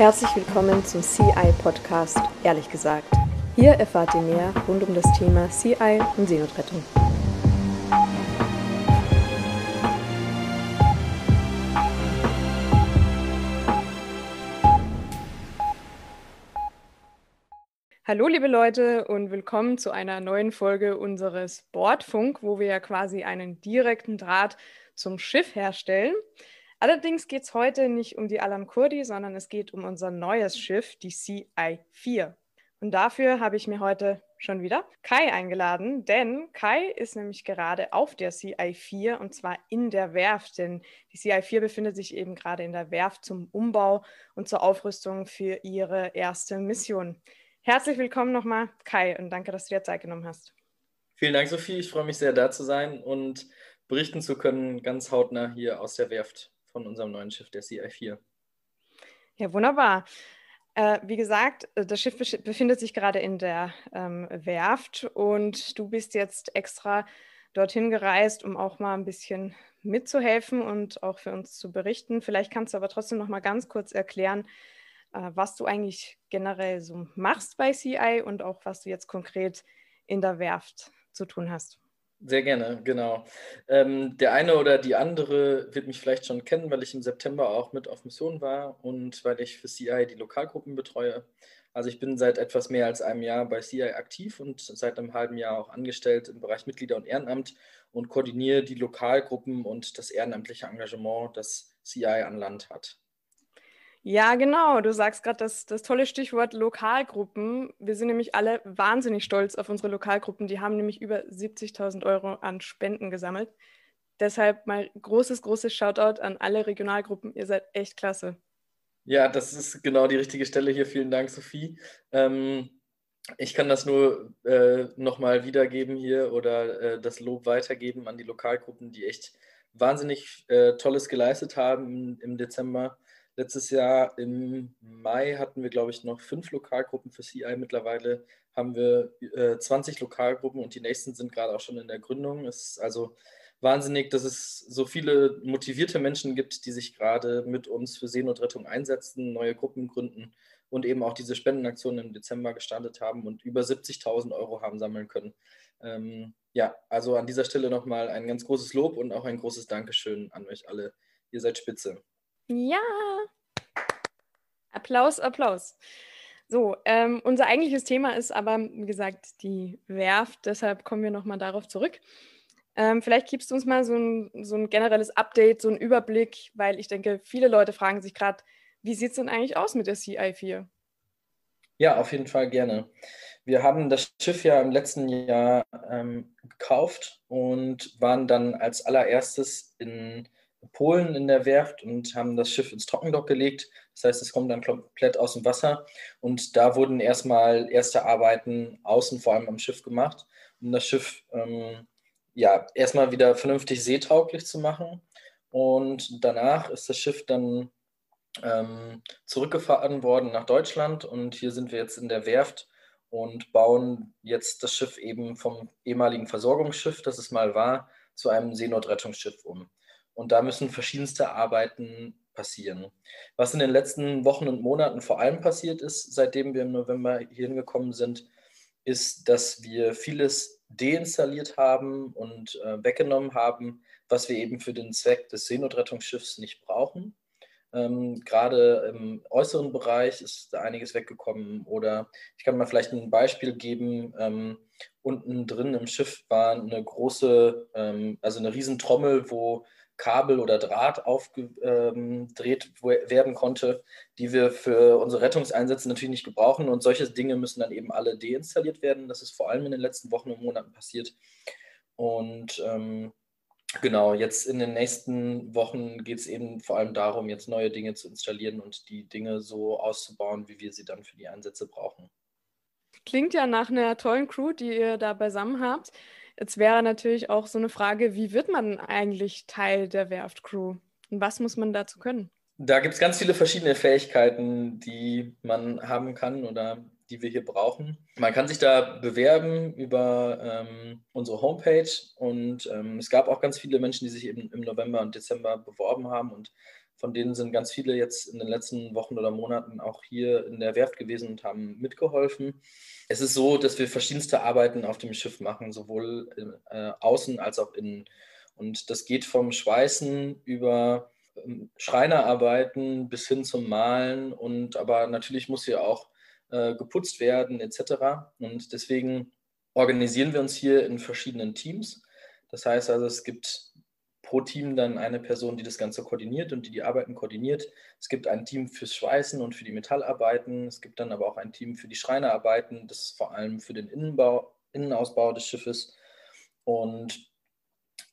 Herzlich willkommen zum CI Podcast, ehrlich gesagt. Hier erfahrt ihr mehr rund um das Thema CI und Seenotrettung. Hallo liebe Leute und willkommen zu einer neuen Folge unseres Bordfunk, wo wir ja quasi einen direkten Draht zum Schiff herstellen. Allerdings geht es heute nicht um die Alam Kurdi, sondern es geht um unser neues Schiff, die CI-4. Und dafür habe ich mir heute schon wieder Kai eingeladen, denn Kai ist nämlich gerade auf der CI-4 und zwar in der Werft, denn die CI-4 befindet sich eben gerade in der Werft zum Umbau und zur Aufrüstung für ihre erste Mission. Herzlich willkommen nochmal, Kai, und danke, dass du dir Zeit genommen hast. Vielen Dank, Sophie. Ich freue mich sehr, da zu sein und berichten zu können, ganz hautnah hier aus der Werft von unserem neuen Schiff, der CI4. Ja, wunderbar. Äh, wie gesagt, äh, das Schiff befindet sich gerade in der ähm, Werft und du bist jetzt extra dorthin gereist, um auch mal ein bisschen mitzuhelfen und auch für uns zu berichten. Vielleicht kannst du aber trotzdem noch mal ganz kurz erklären, äh, was du eigentlich generell so machst bei CI und auch was du jetzt konkret in der Werft zu tun hast. Sehr gerne, genau. Ähm, der eine oder die andere wird mich vielleicht schon kennen, weil ich im September auch mit auf Mission war und weil ich für CI die Lokalgruppen betreue. Also ich bin seit etwas mehr als einem Jahr bei CI aktiv und seit einem halben Jahr auch angestellt im Bereich Mitglieder und Ehrenamt und koordiniere die Lokalgruppen und das ehrenamtliche Engagement, das CI an Land hat. Ja, genau. Du sagst gerade das, das tolle Stichwort Lokalgruppen. Wir sind nämlich alle wahnsinnig stolz auf unsere Lokalgruppen. Die haben nämlich über 70.000 Euro an Spenden gesammelt. Deshalb mal großes, großes Shoutout an alle Regionalgruppen. Ihr seid echt klasse. Ja, das ist genau die richtige Stelle hier. Vielen Dank, Sophie. Ähm, ich kann das nur äh, nochmal wiedergeben hier oder äh, das Lob weitergeben an die Lokalgruppen, die echt wahnsinnig äh, Tolles geleistet haben im, im Dezember. Letztes Jahr im Mai hatten wir, glaube ich, noch fünf Lokalgruppen für CI. Mittlerweile haben wir äh, 20 Lokalgruppen und die nächsten sind gerade auch schon in der Gründung. Es ist also wahnsinnig, dass es so viele motivierte Menschen gibt, die sich gerade mit uns für Seenotrettung einsetzen, neue Gruppen gründen und eben auch diese Spendenaktion im Dezember gestartet haben und über 70.000 Euro haben sammeln können. Ähm, ja, also an dieser Stelle nochmal ein ganz großes Lob und auch ein großes Dankeschön an euch alle. Ihr seid spitze. Ja. Applaus, Applaus. So, ähm, unser eigentliches Thema ist aber, wie gesagt, die Werft. Deshalb kommen wir nochmal darauf zurück. Ähm, vielleicht gibst du uns mal so ein, so ein generelles Update, so einen Überblick, weil ich denke, viele Leute fragen sich gerade, wie sieht es denn eigentlich aus mit der CI4? Ja, auf jeden Fall gerne. Wir haben das Schiff ja im letzten Jahr ähm, gekauft und waren dann als allererstes in Polen in der Werft und haben das Schiff ins Trockendock gelegt. Das heißt, es kommt dann komplett aus dem Wasser. Und da wurden erstmal erste Arbeiten außen, vor allem am Schiff gemacht, um das Schiff ähm, ja erstmal wieder vernünftig seetauglich zu machen. Und danach ist das Schiff dann ähm, zurückgefahren worden nach Deutschland. Und hier sind wir jetzt in der Werft und bauen jetzt das Schiff eben vom ehemaligen Versorgungsschiff, das es mal war, zu einem Seenotrettungsschiff um. Und da müssen verschiedenste Arbeiten passieren. Was in den letzten Wochen und Monaten vor allem passiert ist, seitdem wir im November hier hingekommen sind, ist, dass wir vieles deinstalliert haben und äh, weggenommen haben, was wir eben für den Zweck des Seenotrettungsschiffs nicht brauchen. Ähm, gerade im äußeren Bereich ist da einiges weggekommen. Oder ich kann mal vielleicht ein Beispiel geben. Ähm, unten drin im Schiff war eine große, ähm, also eine Riesentrommel, wo Kabel oder Draht aufgedreht ähm, werden konnte, die wir für unsere Rettungseinsätze natürlich nicht gebrauchen. Und solche Dinge müssen dann eben alle deinstalliert werden. Das ist vor allem in den letzten Wochen und Monaten passiert. Und ähm, genau, jetzt in den nächsten Wochen geht es eben vor allem darum, jetzt neue Dinge zu installieren und die Dinge so auszubauen, wie wir sie dann für die Einsätze brauchen. Klingt ja nach einer tollen Crew, die ihr da beisammen habt. Jetzt wäre natürlich auch so eine Frage, wie wird man eigentlich Teil der Werft-Crew? Und was muss man dazu können? Da gibt es ganz viele verschiedene Fähigkeiten, die man haben kann oder die wir hier brauchen. Man kann sich da bewerben über ähm, unsere Homepage und ähm, es gab auch ganz viele Menschen, die sich eben im November und Dezember beworben haben und Von denen sind ganz viele jetzt in den letzten Wochen oder Monaten auch hier in der Werft gewesen und haben mitgeholfen. Es ist so, dass wir verschiedenste Arbeiten auf dem Schiff machen, sowohl äh, außen als auch innen. Und das geht vom Schweißen über ähm, Schreinerarbeiten bis hin zum Malen und aber natürlich muss hier auch äh, geputzt werden etc. Und deswegen organisieren wir uns hier in verschiedenen Teams. Das heißt also, es gibt pro Team dann eine Person, die das Ganze koordiniert und die die Arbeiten koordiniert. Es gibt ein Team fürs Schweißen und für die Metallarbeiten. Es gibt dann aber auch ein Team für die Schreinerarbeiten, das vor allem für den Innenbau, Innenausbau des Schiffes. Und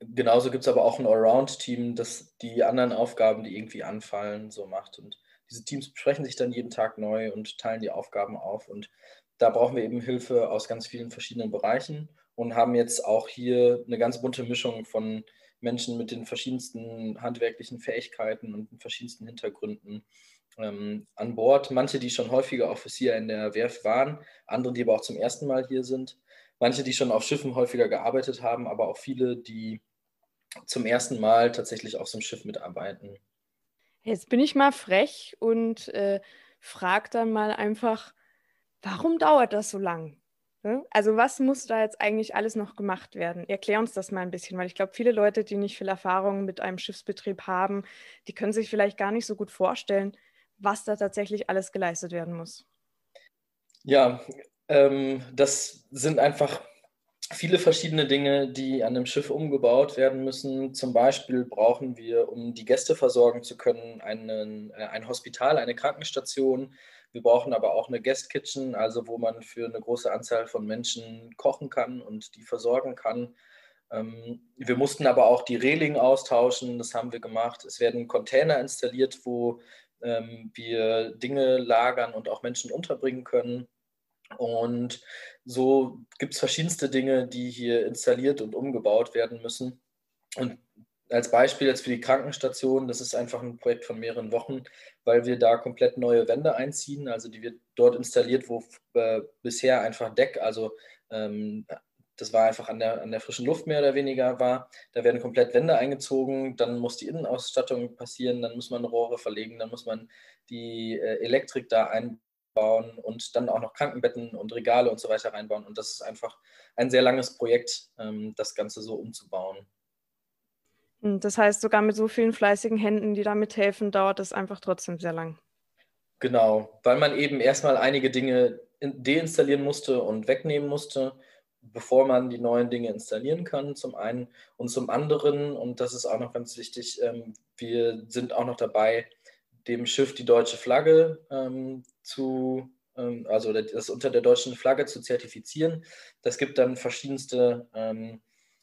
genauso gibt es aber auch ein Allround-Team, das die anderen Aufgaben, die irgendwie anfallen, so macht. Und diese Teams besprechen sich dann jeden Tag neu und teilen die Aufgaben auf. Und da brauchen wir eben Hilfe aus ganz vielen verschiedenen Bereichen und haben jetzt auch hier eine ganz bunte Mischung von Menschen mit den verschiedensten handwerklichen Fähigkeiten und den verschiedensten Hintergründen ähm, an Bord. Manche, die schon häufiger Offizier in der Werft waren, andere, die aber auch zum ersten Mal hier sind. Manche, die schon auf Schiffen häufiger gearbeitet haben, aber auch viele, die zum ersten Mal tatsächlich auf so einem Schiff mitarbeiten. Jetzt bin ich mal frech und äh, frage dann mal einfach, warum dauert das so lang? Ne? Also was muss da jetzt eigentlich alles noch gemacht werden? Erklär uns das mal ein bisschen, weil ich glaube, viele Leute, die nicht viel Erfahrung mit einem Schiffsbetrieb haben, die können sich vielleicht gar nicht so gut vorstellen, was da tatsächlich alles geleistet werden muss. Ja, ähm, das sind einfach viele verschiedene Dinge, die an dem Schiff umgebaut werden müssen. Zum Beispiel brauchen wir, um die Gäste versorgen zu können, einen, äh, ein Hospital, eine Krankenstation, wir brauchen aber auch eine Guest Kitchen, also wo man für eine große Anzahl von Menschen kochen kann und die versorgen kann. Ähm, wir mussten aber auch die Reling austauschen, das haben wir gemacht. Es werden Container installiert, wo ähm, wir Dinge lagern und auch Menschen unterbringen können. Und so gibt es verschiedenste Dinge, die hier installiert und umgebaut werden müssen. Und als Beispiel jetzt für die Krankenstation, das ist einfach ein Projekt von mehreren Wochen, weil wir da komplett neue Wände einziehen, also die wird dort installiert, wo äh, bisher einfach Deck, also ähm, das war einfach an der, an der frischen Luft mehr oder weniger war. Da werden komplett Wände eingezogen, dann muss die Innenausstattung passieren, dann muss man Rohre verlegen, dann muss man die äh, Elektrik da einbauen und dann auch noch Krankenbetten und Regale und so weiter reinbauen. Und das ist einfach ein sehr langes Projekt, ähm, das Ganze so umzubauen. Das heißt, sogar mit so vielen fleißigen Händen, die damit helfen, dauert es einfach trotzdem sehr lang. Genau, weil man eben erstmal einige Dinge deinstallieren musste und wegnehmen musste, bevor man die neuen Dinge installieren kann, zum einen. Und zum anderen, und das ist auch noch ganz wichtig, ähm, wir sind auch noch dabei, dem Schiff die deutsche Flagge ähm, zu, ähm, also das unter der deutschen Flagge zu zertifizieren. Das gibt dann verschiedenste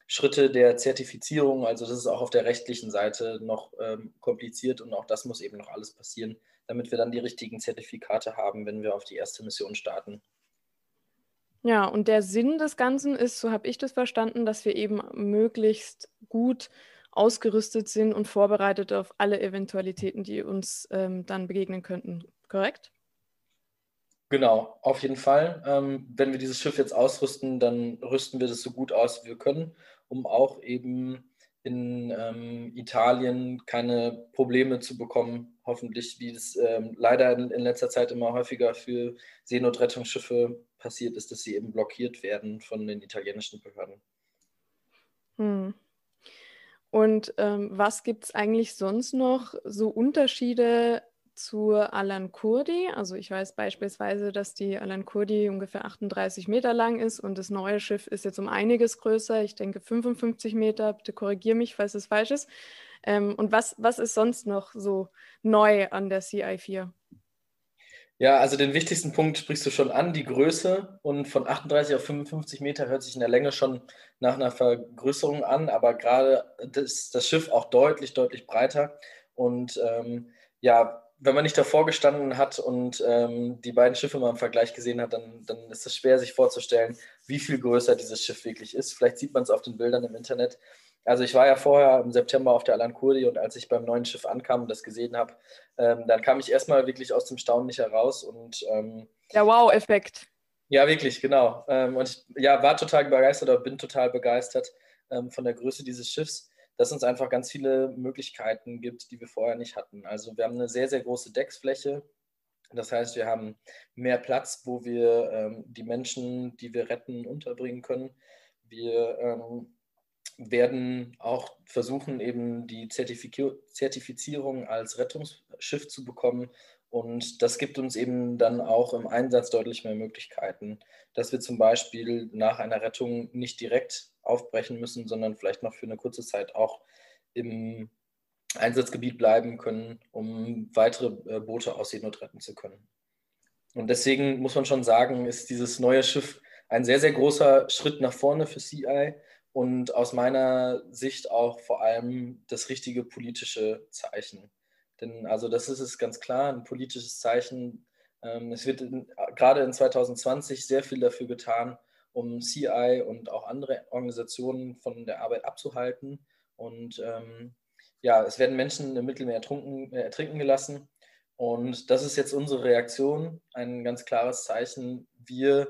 Schritte der Zertifizierung. Also das ist auch auf der rechtlichen Seite noch ähm, kompliziert und auch das muss eben noch alles passieren, damit wir dann die richtigen Zertifikate haben, wenn wir auf die erste Mission starten. Ja, und der Sinn des Ganzen ist, so habe ich das verstanden, dass wir eben möglichst gut ausgerüstet sind und vorbereitet auf alle Eventualitäten, die uns ähm, dann begegnen könnten. Korrekt? Genau, auf jeden Fall. Ähm, wenn wir dieses Schiff jetzt ausrüsten, dann rüsten wir das so gut aus, wie wir können um auch eben in ähm, Italien keine Probleme zu bekommen, hoffentlich, wie es ähm, leider in, in, letzter Zeit immer häufiger für Seenotrettungsschiffe passiert ist, dass sie eben blockiert werden von den italienischen Behörden. Hm. Und ähm, was gibt es eigentlich sonst noch so Unterschiede zur Alan Kurdi. Also ich weiß beispielsweise, dass die Alan Kurdi ungefähr 38 Meter lang ist und das neue Schiff ist jetzt um einiges größer. Ich denke 55 Meter. Bitte korrigiere mich, falls es falsch ist. Ähm, und was, was ist sonst noch so neu an der CI4? Ja, also den wichtigsten Punkt sprichst du schon an, die Größe. Und von 38 auf 55 Meter hört sich in der Länge schon nach einer Vergrößerung an, aber gerade ist das Schiff auch deutlich, deutlich breiter. Und ähm, ja, wenn man nicht davor gestanden hat und ähm, die beiden Schiffe mal im Vergleich gesehen hat, dann, dann ist es schwer, sich vorzustellen, wie viel größer dieses Schiff wirklich ist. Vielleicht sieht man es auf den Bildern im Internet. Also ich war ja vorher im September auf der Alan Kurdi und als ich beim neuen Schiff ankam und das gesehen habe, ähm, dann kam ich erstmal wirklich aus dem Staunen nicht heraus und ähm, der Wow-Effekt. Ja, wirklich, genau. Ähm, und ich ja, war total begeistert oder bin total begeistert ähm, von der Größe dieses Schiffs. Dass uns einfach ganz viele Möglichkeiten gibt, die wir vorher nicht hatten. Also wir haben eine sehr, sehr große Decksfläche. Das heißt, wir haben mehr Platz, wo wir ähm, die Menschen, die wir retten, unterbringen können. Wir ähm, werden auch versuchen, eben die Zertifizierung als Rettungsschiff zu bekommen. Und das gibt uns eben dann auch im Einsatz deutlich mehr Möglichkeiten, dass wir zum Beispiel nach einer Rettung nicht direkt aufbrechen müssen, sondern vielleicht noch für eine kurze Zeit auch im Einsatzgebiet bleiben können, um weitere äh, Boote aus Seenot retten zu können. Und deswegen muss man schon sagen, ist dieses neue Schiff ein sehr, sehr großer Schritt nach vorne für CI und aus meiner Sicht auch vor allem das richtige politische Zeichen. Denn also das ist es ganz klar, ein politisches Zeichen. Ähm, es wird in, gerade in 2020 sehr viel dafür getan, um CI und auch andere Organisationen von der Arbeit abzuhalten. Und ähm, ja, es werden Menschen im Mittelmeer ertrunken, äh, ertrinken gelassen. Und das ist jetzt unsere Reaktion, ein ganz klares Zeichen. Wir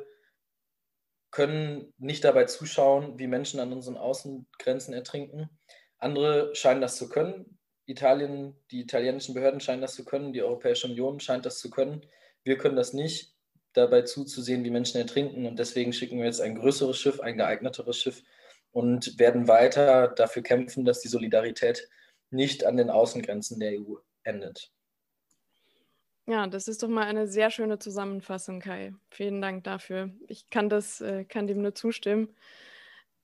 können nicht dabei zuschauen, wie Menschen an unseren Außengrenzen ertrinken. Andere scheinen das zu können. Italien, die italienischen Behörden scheinen das zu können, die Europäische Union scheint das zu können. Wir können das nicht, dabei zuzusehen, wie Menschen ertrinken. Und deswegen schicken wir jetzt ein größeres Schiff, ein geeigneteres Schiff und werden weiter dafür kämpfen, dass die Solidarität nicht an den Außengrenzen der EU endet. Ja, das ist doch mal eine sehr schöne Zusammenfassung, Kai. Vielen Dank dafür. Ich kann das, äh, kann dem nur zustimmen.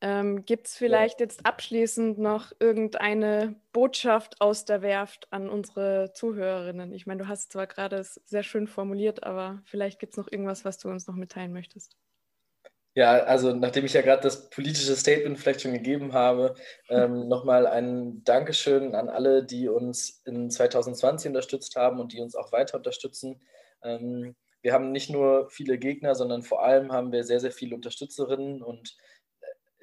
Ähm, Gibt es vielleicht jetzt abschließend noch irgendeine Botschaft aus der Werft an unsere Zuhörerinnen? Ich meine, du hast zwar gerade es sehr schön formuliert, aber vielleicht gibt es noch irgendwas, was du uns noch mitteilen möchtest. Ja, also nachdem ich ja gerade das politische Statement vielleicht schon gegeben habe, ähm, nochmal ein Dankeschön an alle, die uns in 2020 unterstützt haben und die uns auch weiter unterstützen. Ähm, wir haben nicht nur viele Gegner, sondern vor allem haben wir sehr, sehr viele Unterstützerinnen und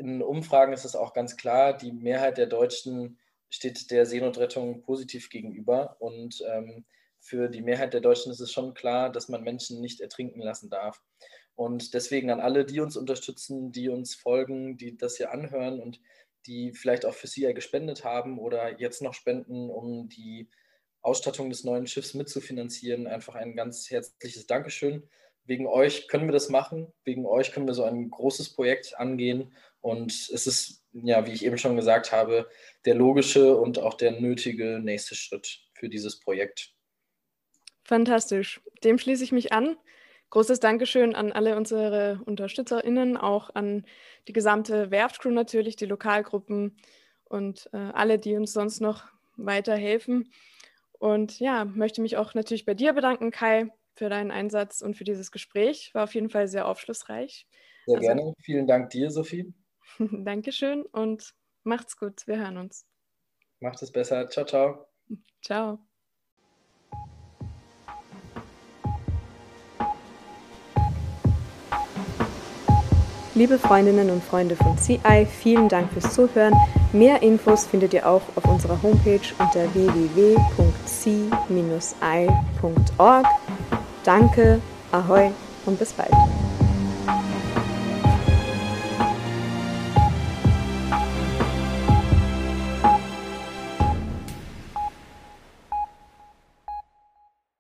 in Umfragen ist es auch ganz klar, die Mehrheit der Deutschen steht der Seenotrettung positiv gegenüber und ähm, für die Mehrheit der Deutschen ist es schon klar, dass man Menschen nicht ertrinken lassen darf. Und deswegen an alle, die uns unterstützen, die uns folgen, die das hier anhören und die vielleicht auch für CIA gespendet haben oder jetzt noch spenden, um die Ausstattung des neuen Schiffs mitzufinanzieren, einfach ein ganz herzliches Dankeschön. Wegen euch können wir das machen, wegen euch können wir so ein großes Projekt angehen und es ist, ja, wie ich eben schon gesagt habe, der logische und auch der nötige nächste Schritt für dieses Projekt. Fantastisch. Dem schließe ich mich an. Großes Dankeschön an alle unsere UnterstützerInnen, auch an die gesamte Werftcrew natürlich, die Lokalgruppen und äh, alle, die uns sonst noch weiterhelfen. Und ja, möchte mich auch natürlich bei dir bedanken, Kai, für deinen Einsatz und für dieses Gespräch. War auf jeden Fall sehr aufschlussreich. Sehr also, gerne. Vielen Dank dir, Sophie. Dankeschön und macht's gut. Wir hören uns. Macht es besser. Ciao, ciao. Ciao. Liebe Freundinnen und Freunde von CI, vielen Dank fürs Zuhören. Mehr Infos findet ihr auch auf unserer Homepage unter www.c-i.org. Danke, ahoi und bis bald.